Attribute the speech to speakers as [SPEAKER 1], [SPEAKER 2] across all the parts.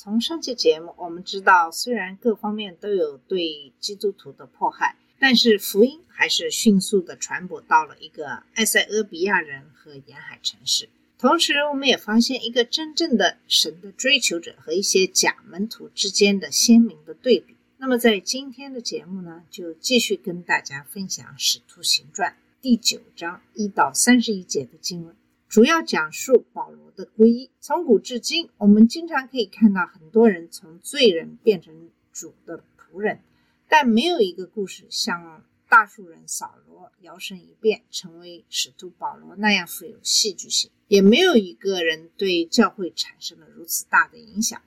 [SPEAKER 1] 从上期节目我们知道，虽然各方面都有对基督徒的迫害，但是福音还是迅速的传播到了一个埃塞俄比亚人和沿海城市。同时，我们也发现一个真正的神的追求者和一些假门徒之间的鲜明的对比。那么，在今天的节目呢，就继续跟大家分享《使徒行传》第九章一到三十一节的经文。主要讲述保罗的皈依。从古至今，我们经常可以看到很多人从罪人变成主的仆人，但没有一个故事像大树人扫罗摇身一变成为使徒保罗那样富有戏剧性，也没有一个人对教会产生了如此大的影响。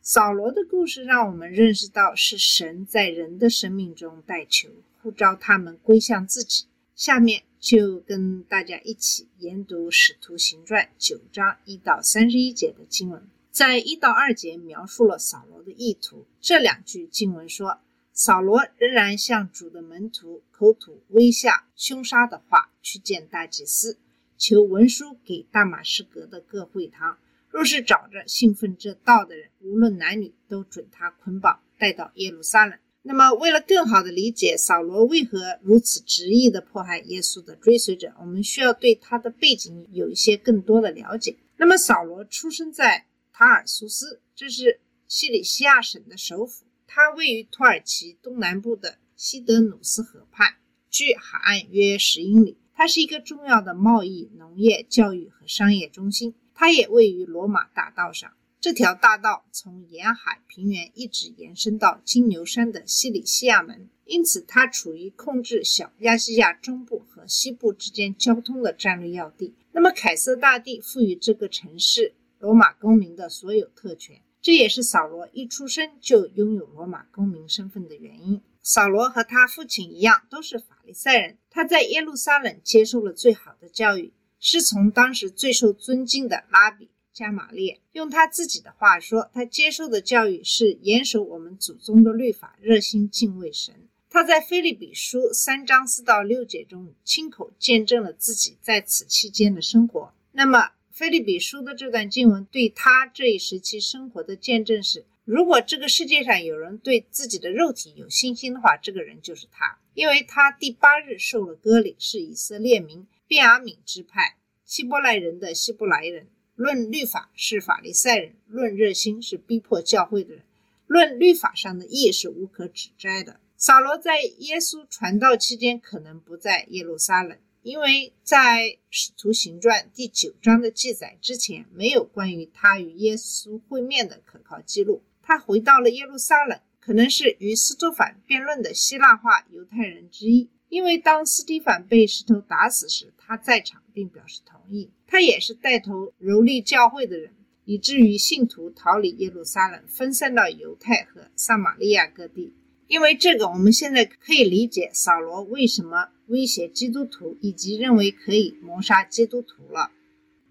[SPEAKER 1] 扫罗的故事让我们认识到，是神在人的生命中带球，呼召他们归向自己。下面就跟大家一起研读《使徒行传》九章一到三十一节的经文。在一到二节描述了扫罗的意图。这两句经文说，扫罗仍然向主的门徒口吐威吓、凶杀的话，去见大祭司，求文书给大马士革的各会堂，若是找着信奉这道的人，无论男女，都准他捆绑带到耶路撒冷。那么，为了更好的理解扫罗为何如此执意的迫害耶稣的追随者，我们需要对他的背景有一些更多的了解。那么，扫罗出生在塔尔苏斯，这是西里西亚省的首府，它位于土耳其东南部的西德努斯河畔，距海岸约十英里。它是一个重要的贸易、农业、教育和商业中心。它也位于罗马大道上。这条大道从沿海平原一直延伸到金牛山的西里西亚门，因此它处于控制小亚细亚中部和西部之间交通的战略要地。那么，凯瑟大帝赋予这个城市罗马公民的所有特权，这也是扫罗一出生就拥有罗马公民身份的原因。扫罗和他父亲一样，都是法利赛人。他在耶路撒冷接受了最好的教育，是从当时最受尊敬的拉比。加玛列用他自己的话说，他接受的教育是严守我们祖宗的律法，热心敬畏神。他在菲利比书三章四到六节中亲口见证了自己在此期间的生活。那么，菲利比书的这段经文对他这一时期生活的见证是：如果这个世界上有人对自己的肉体有信心的话，这个人就是他，因为他第八日受了割礼，是以色列民便雅悯支派希伯来人的希伯来人。论律法是法利赛人，论热心是逼迫教会的人，论律法上的义是无可指摘的。扫罗在耶稣传道期间可能不在耶路撒冷，因为在《使徒行传》第九章的记载之前，没有关于他与耶稣会面的可靠记录。他回到了耶路撒冷，可能是与司徒反辩论的希腊化犹太人之一，因为当斯蒂凡被石头打死时，他在场并表示同意。他也是带头蹂躏教会的人，以至于信徒逃离耶路撒冷，分散到犹太和撒玛利亚各地。因为这个，我们现在可以理解扫罗为什么威胁基督徒，以及认为可以谋杀基督徒了。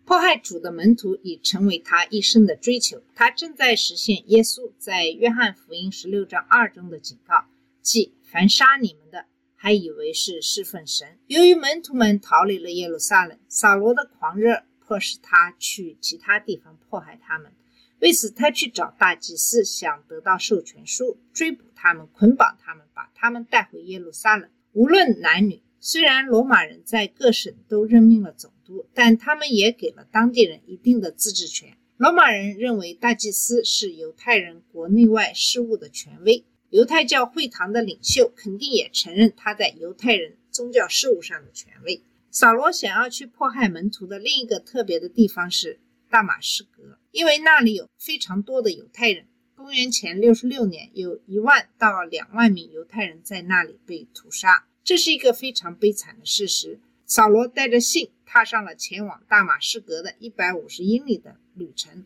[SPEAKER 1] 迫害主的门徒已成为他一生的追求。他正在实现耶稣在约翰福音十六章二中的警告，即凡杀你们的。还以为是侍奉神。由于门徒们逃离了耶路撒冷，扫罗的狂热迫使他去其他地方迫害他们。为此，他去找大祭司，想得到授权书，追捕他们，捆绑他们，把他们带回耶路撒冷。无论男女，虽然罗马人在各省都任命了总督，但他们也给了当地人一定的自治权。罗马人认为大祭司是犹太人国内外事务的权威。犹太教会堂的领袖肯定也承认他在犹太人宗教事务上的权威。扫罗想要去迫害门徒的另一个特别的地方是大马士革，因为那里有非常多的犹太人。公元前六十六年，有一万到两万名犹太人在那里被屠杀，这是一个非常悲惨的事实。扫罗带着信踏上了前往大马士革的一百五十英里的旅程。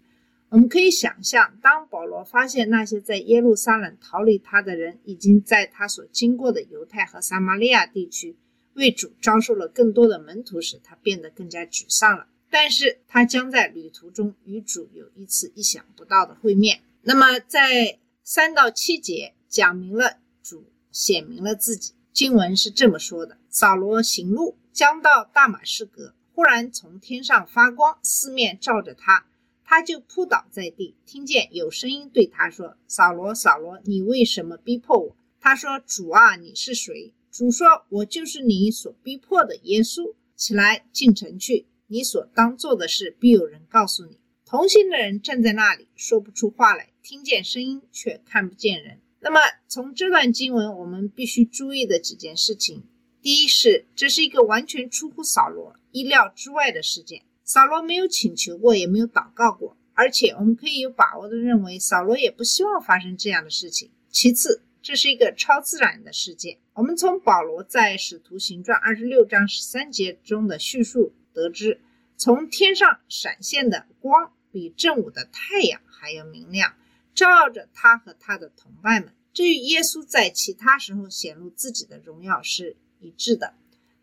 [SPEAKER 1] 我们可以想象，当保罗发现那些在耶路撒冷逃离他的人，已经在他所经过的犹太和撒玛利亚地区为主招收了更多的门徒时，他变得更加沮丧了。但是他将在旅途中与主有一次意想不到的会面。那么，在三到七节讲明了主显明了自己。经文是这么说的：扫罗行路，将到大马士革，忽然从天上发光，四面照着他，他就扑倒在地，听见有声音对他说：“扫罗，扫罗，你为什么逼迫我？”他说：“主啊，你是谁？”主说：“我就是你所逼迫的耶稣。起来，进城去，你所当做的事必有人告诉你。”同行的人站在那里，说不出话来，听见声音却看不见人。那么，从这段经文，我们必须注意的几件事情：第一是，这是一个完全出乎扫罗意料之外的事件。扫罗没有请求过，也没有祷告过，而且我们可以有把握的认为，扫罗也不希望发生这样的事情。其次，这是一个超自然的事件。我们从保罗在《使徒行传》二十六章十三节中的叙述得知，从天上闪现的光比正午的太阳还要明亮。照着他和他的同伴们，这与耶稣在其他时候显露自己的荣耀是一致的。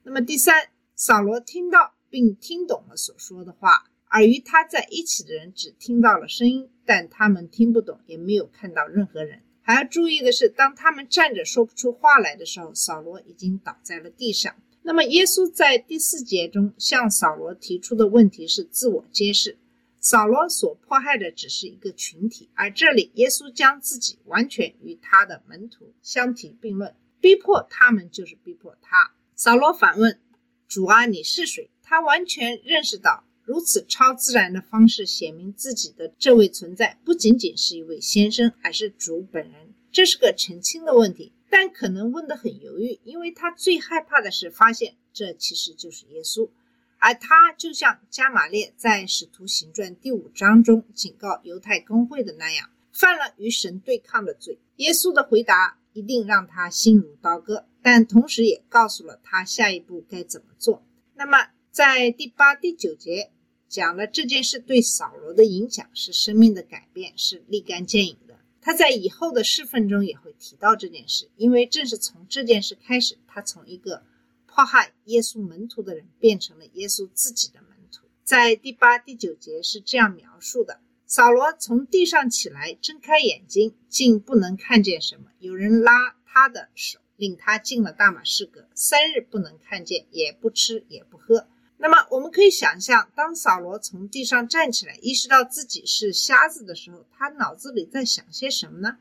[SPEAKER 1] 那么第三，扫罗听到并听懂了所说的话，而与他在一起的人只听到了声音，但他们听不懂，也没有看到任何人。还要注意的是，当他们站着说不出话来的时候，扫罗已经倒在了地上。那么耶稣在第四节中向扫罗提出的问题是自我揭示。扫罗所迫害的只是一个群体，而这里耶稣将自己完全与他的门徒相提并论，逼迫他们就是逼迫他。扫罗反问主啊，你是谁？他完全认识到如此超自然的方式显明自己的这位存在不仅仅是一位先生，而是主本人。这是个澄清的问题，但可能问得很犹豫，因为他最害怕的是发现这其实就是耶稣。而他就像加马列在《使徒行传》第五章中警告犹太公会的那样，犯了与神对抗的罪。耶稣的回答一定让他心如刀割，但同时也告诉了他下一步该怎么做。那么，在第八、第九节讲了这件事对扫罗的影响是生命的改变，是立竿见影的。他在以后的侍奉中也会提到这件事，因为正是从这件事开始，他从一个。迫害耶稣门徒的人变成了耶稣自己的门徒。在第八、第九节是这样描述的：扫罗从地上起来，睁开眼睛，竟不能看见什么。有人拉他的手，领他进了大马士革，三日不能看见，也不吃也不喝。那么，我们可以想象，当扫罗从地上站起来，意识到自己是瞎子的时候，他脑子里在想些什么呢？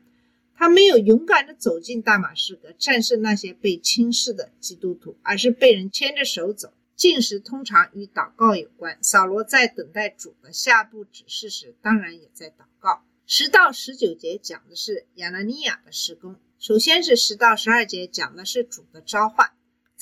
[SPEAKER 1] 他没有勇敢地走进大马士革，战胜那些被轻视的基督徒，而是被人牵着手走。进食通常与祷告有关。扫罗在等待主的下步指示时，当然也在祷告。十到十九节讲的是亚拿尼亚的施工。首先是十到十二节讲的是主的召唤。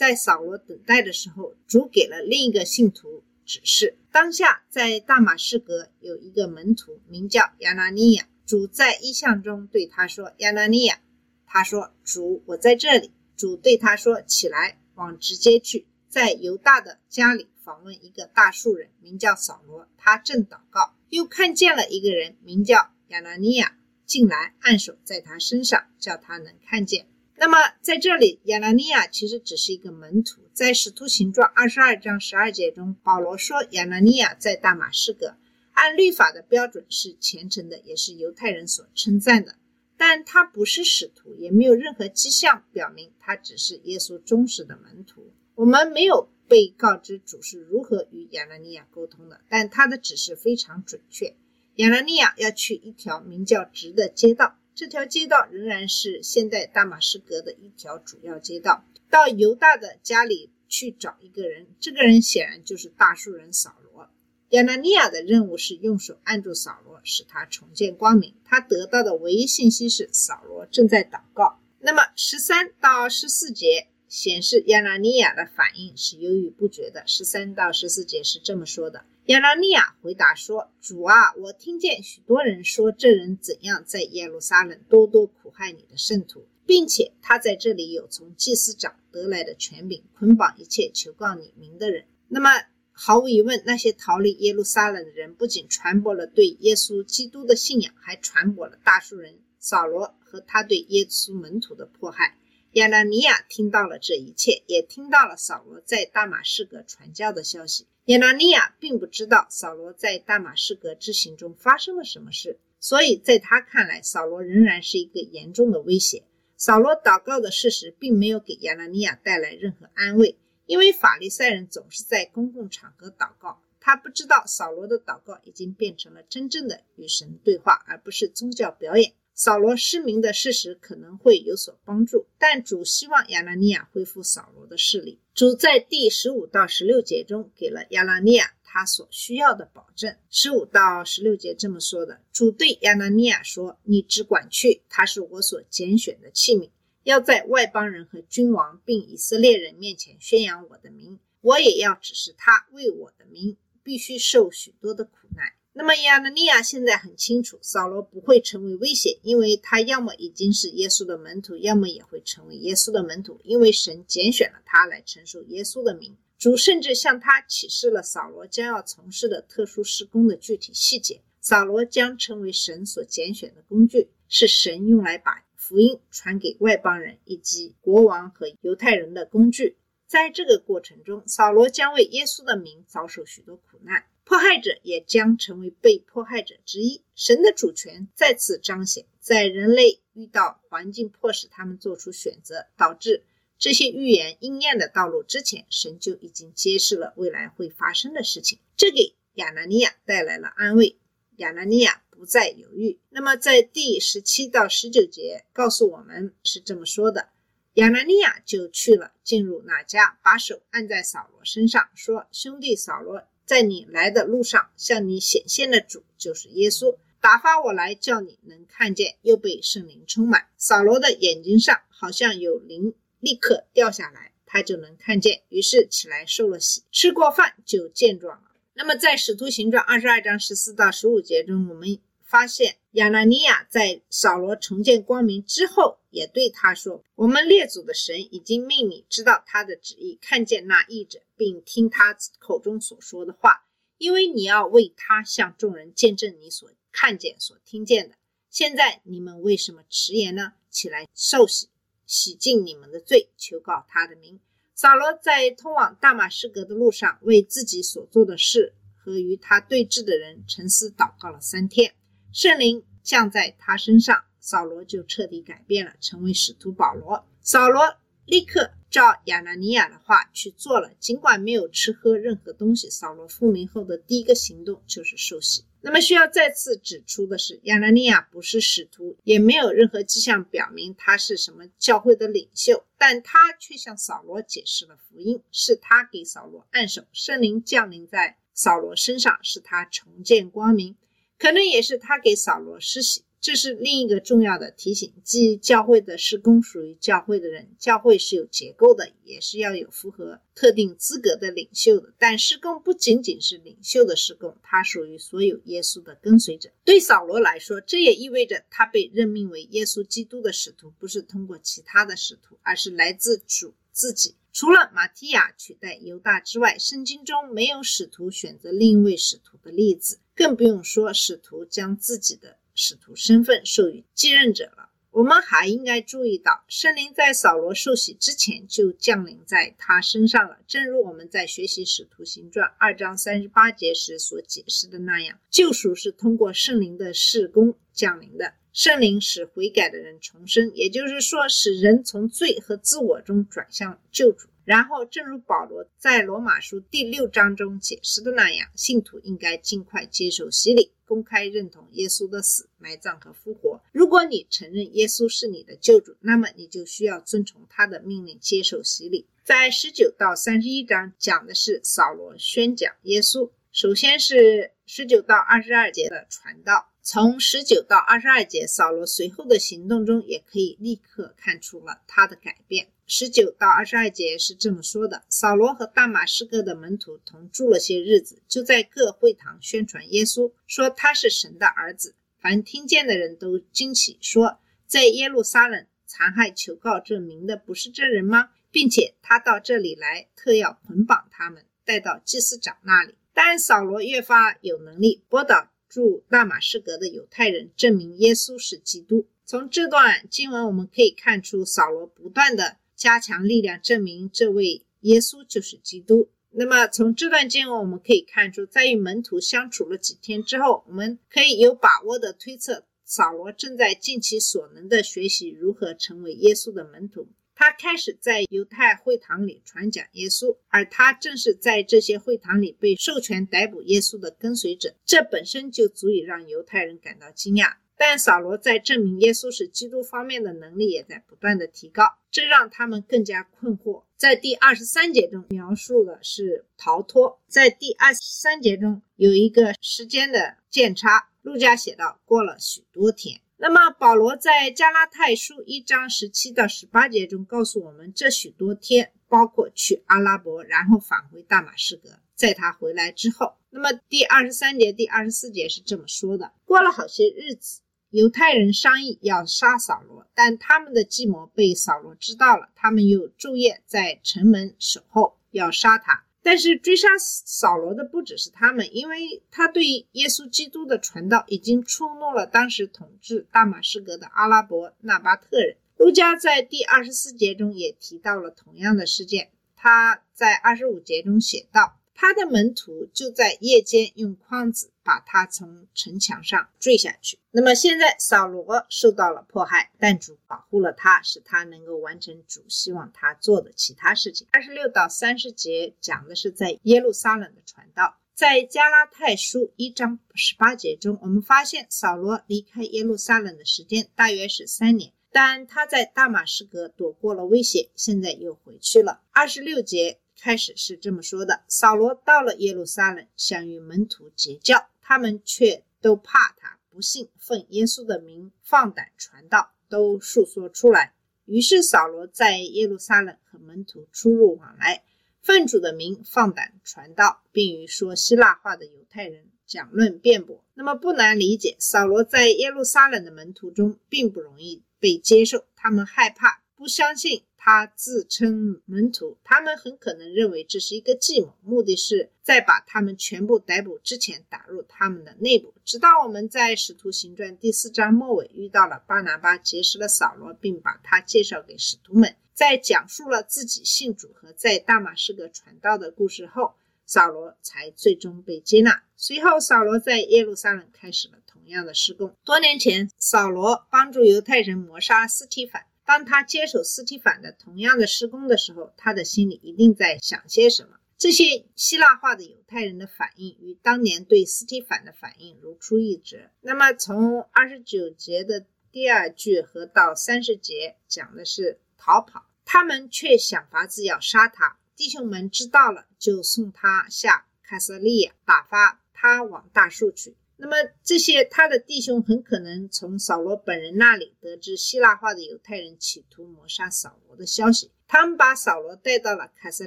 [SPEAKER 1] 在扫罗等待的时候，主给了另一个信徒指示。当下在大马士革有一个门徒，名叫亚拿尼亚。主在意象中对他说：“亚拿尼亚。”他说：“主，我在这里。”主对他说：“起来，往直接去，在犹大的家里访问一个大树人，名叫扫罗。他正祷告，又看见了一个人，名叫亚拿尼亚，进来按手在他身上，叫他能看见。那么在这里，亚拿尼亚其实只是一个门徒。在使徒行传二十二章十二节中，保罗说亚拿尼亚在大马士革。按律法的标准是虔诚的，也是犹太人所称赞的。但他不是使徒，也没有任何迹象表明他只是耶稣忠实的门徒。我们没有被告知主是如何与亚拿尼亚沟通的，但他的指示非常准确。亚拿尼亚要去一条名叫直的街道，这条街道仍然是现代大马士革的一条主要街道。到犹大的家里去找一个人，这个人显然就是大树人扫罗。亚拿尼亚的任务是用手按住扫罗，使他重见光明。他得到的唯一信息是扫罗正在祷告。那么十三到十四节显示亚拿尼亚的反应是犹豫不决的。十三到十四节是这么说的：亚拿尼亚回答说：“主啊，我听见许多人说这人怎样在耶路撒冷多多苦害你的圣徒，并且他在这里有从祭司长得来的权柄，捆绑一切求告你名的人。”那么。毫无疑问，那些逃离耶路撒冷的人不仅传播了对耶稣基督的信仰，还传播了大数人扫罗和他对耶稣门徒的迫害。亚拿尼亚听到了这一切，也听到了扫罗在大马士革传教的消息。亚拿尼亚并不知道扫罗在大马士革之行中发生了什么事，所以在他看来，扫罗仍然是一个严重的威胁。扫罗祷告的事实并没有给亚拿尼亚带来任何安慰。因为法利赛人总是在公共场合祷告，他不知道扫罗的祷告已经变成了真正的与神对话，而不是宗教表演。扫罗失明的事实可能会有所帮助，但主希望亚拿尼亚恢复扫罗的视力。主在第十五到十六节中给了亚拿尼亚他所需要的保证。十五到十六节这么说的：主对亚拿尼亚说：“你只管去，他是我所拣选的器皿。”要在外邦人和君王并以色列人面前宣扬我的名，我也要指示他为我的名必须受许多的苦难。那么亚拿尼亚现在很清楚，扫罗不会成为威胁，因为他要么已经是耶稣的门徒，要么也会成为耶稣的门徒，因为神拣选了他来承受耶稣的名。主甚至向他启示了扫罗将要从事的特殊施工的具体细节。扫罗将成为神所拣选的工具，是神用来把。福音传给外邦人以及国王和犹太人的工具，在这个过程中，扫罗将为耶稣的名遭受许多苦难，迫害者也将成为被迫害者之一。神的主权再次彰显，在人类遇到环境迫使他们做出选择，导致这些预言应验的道路之前，神就已经揭示了未来会发生的事情。这给亚拿尼亚带来了安慰。亚拿尼亚。不再犹豫。那么，在第十七到十九节告诉我们是这么说的：亚拿尼亚就去了，进入那家，把手按在扫罗身上，说：“兄弟扫罗，在你来的路上，向你显现的主就是耶稣，打发我来叫你能看见，又被圣灵充满。”扫罗的眼睛上好像有灵立刻掉下来，他就能看见，于是起来受了洗，吃过饭就健壮了。那么，在使徒行传二十二章十四到十五节中，我们。发现亚拿尼亚在扫罗重见光明之后，也对他说：“我们列祖的神已经命你知道他的旨意，看见那译者，并听他口中所说的话，因为你要为他向众人见证你所看见、所听见的。现在你们为什么迟延呢？起来受洗，洗净你们的罪，求告他的名。”扫罗在通往大马士革的路上，为自己所做的事和与他对峙的人沉思祷告了三天。圣灵降在他身上，扫罗就彻底改变了，成为使徒保罗。扫罗立刻照亚拿尼亚的话去做了，尽管没有吃喝任何东西。扫罗复明后的第一个行动就是受洗。那么需要再次指出的是，亚拿尼亚不是使徒，也没有任何迹象表明他是什么教会的领袖，但他却向扫罗解释了福音，是他给扫罗按手，圣灵降临在扫罗身上，使他重见光明。可能也是他给扫罗施洗，这是另一个重要的提醒。即教会的施工属于教会的人，教会是有结构的，也是要有符合特定资格的领袖的。但施工不仅仅是领袖的施工，它属于所有耶稣的跟随者。对扫罗来说，这也意味着他被任命为耶稣基督的使徒，不是通过其他的使徒，而是来自主自己。除了马提亚取代犹大之外，圣经中没有使徒选择另一位使徒的例子。更不用说使徒将自己的使徒身份授予继任者了。我们还应该注意到，圣灵在扫罗受洗之前就降临在他身上了。正如我们在学习《使徒行传》二章三十八节时所解释的那样，救赎是通过圣灵的事工降临的。圣灵使悔改的人重生，也就是说，使人从罪和自我中转向救主。然后，正如保罗在罗马书第六章中解释的那样，信徒应该尽快接受洗礼，公开认同耶稣的死、埋葬和复活。如果你承认耶稣是你的救主，那么你就需要遵从他的命令，接受洗礼。在十九到三十一章讲的是扫罗宣讲耶稣。首先是十九到二十二节的传道。从十九到二十二节，扫罗随后的行动中也可以立刻看出了他的改变。十九到二十二节是这么说的：扫罗和大马士革的门徒同住了些日子，就在各会堂宣传耶稣，说他是神的儿子。凡听见的人都惊奇，说在耶路撒冷残害求告这名的不是这人吗？并且他到这里来，特要捆绑他们。带到祭司长那里。但扫罗越发有能力驳倒驻大马士革的犹太人，证明耶稣是基督。从这段经文我们可以看出，扫罗不断的加强力量，证明这位耶稣就是基督。那么从这段经文我们可以看出，在与门徒相处了几天之后，我们可以有把握的推测，扫罗正在尽其所能的学习如何成为耶稣的门徒。他开始在犹太会堂里传讲耶稣，而他正是在这些会堂里被授权逮捕耶稣的跟随者。这本身就足以让犹太人感到惊讶。但扫罗在证明耶稣是基督方面的能力也在不断的提高，这让他们更加困惑。在第二十三节中描述的是逃脱，在第二十三节中有一个时间的间差。路加写道：“过了许多天。”那么保罗在加拉太书一章十七到十八节中告诉我们，这许多天包括去阿拉伯，然后返回大马士革，在他回来之后。那么第二十三节、第二十四节是这么说的：过了好些日子。犹太人商议要杀扫罗，但他们的计谋被扫罗知道了。他们又昼夜在城门守候，要杀他。但是追杀扫罗的不只是他们，因为他对耶稣基督的传道已经触怒了当时统治大马士革的阿拉伯纳巴特人。路加在第二十四节中也提到了同样的事件。他在二十五节中写道。他的门徒就在夜间用筐子把他从城墙上坠下去。那么现在扫罗受到了迫害，但主保护了他，使他能够完成主希望他做的其他事情。二十六到三十节讲的是在耶路撒冷的传道。在加拉太书一章十八节中，我们发现扫罗离开耶路撒冷的时间大约是三年，但他在大马士革躲过了威胁，现在又回去了。二十六节。开始是这么说的：扫罗到了耶路撒冷，想与门徒结交，他们却都怕他，不信奉耶稣的名放胆传道，都述说出来。于是扫罗在耶路撒冷和门徒出入往来，奉主的名放胆传道，并与说希腊话的犹太人讲论辩驳。那么不难理解，扫罗在耶路撒冷的门徒中并不容易被接受，他们害怕，不相信。他自称门徒，他们很可能认为这是一个计谋，目的是在把他们全部逮捕之前打入他们的内部。直到我们在《使徒行传》第四章末尾遇到了巴拿巴，结识了扫罗，并把他介绍给使徒们，在讲述了自己信主和在大马士革传道的故事后，扫罗才最终被接纳。随后，扫罗在耶路撒冷开始了同样的施工。多年前，扫罗帮助犹太人谋杀斯提凡。当他接手斯提凡的同样的施工的时候，他的心里一定在想些什么。这些希腊化的犹太人的反应与当年对斯提凡的反应如出一辙。那么，从二十九节的第二句和到三十节讲的是逃跑，他们却想法子要杀他。弟兄们知道了，就送他下卡瑟利亚，打发他往大树去。那么这些他的弟兄很可能从扫罗本人那里得知希腊化的犹太人企图谋杀扫罗的消息，他们把扫罗带到了凯撒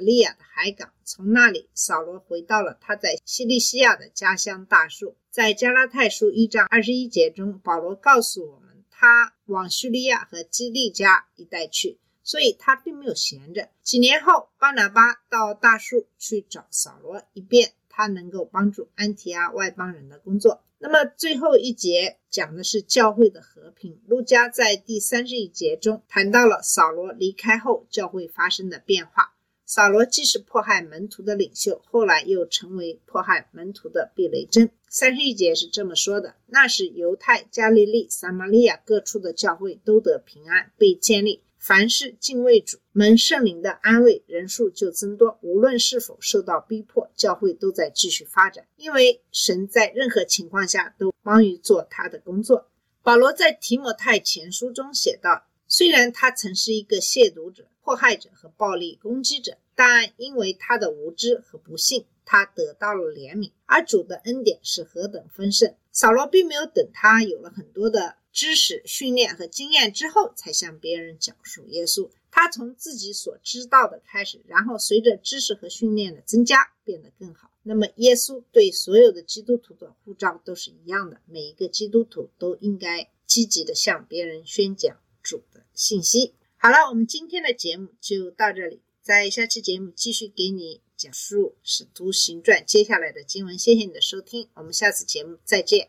[SPEAKER 1] 利亚的海港，从那里扫罗回到了他在西利西亚的家乡大树。在加拉太书一章二十一节中，保罗告诉我们，他往叙利亚和基利加一带去，所以他并没有闲着。几年后，巴拿巴到大树去找扫罗，一遍他能够帮助安提阿外邦人的工作。那么最后一节讲的是教会的和平。路加在第三十一节中谈到了扫罗离开后教会发生的变化。扫罗既是迫害门徒的领袖，后来又成为迫害门徒的避雷针。三十一节是这么说的：那时犹太、加利利、撒玛利亚各处的教会都得平安，被建立。凡是敬畏主、蒙圣灵的安慰，人数就增多。无论是否受到逼迫，教会都在继续发展，因为神在任何情况下都忙于做他的工作。保罗在提摩太前书中写道：“虽然他曾是一个亵渎者、迫害者和暴力攻击者，但因为他的无知和不幸，他得到了怜悯。而主的恩典是何等丰盛！扫罗并没有等他有了很多的。”知识训练和经验之后，才向别人讲述耶稣。他从自己所知道的开始，然后随着知识和训练的增加，变得更好。那么，耶稣对所有的基督徒的呼召都是一样的。每一个基督徒都应该积极的向别人宣讲主的信息。好了，我们今天的节目就到这里，在下期节目继续给你讲述《使徒行传》接下来的经文。谢谢你的收听，我们下次节目再见。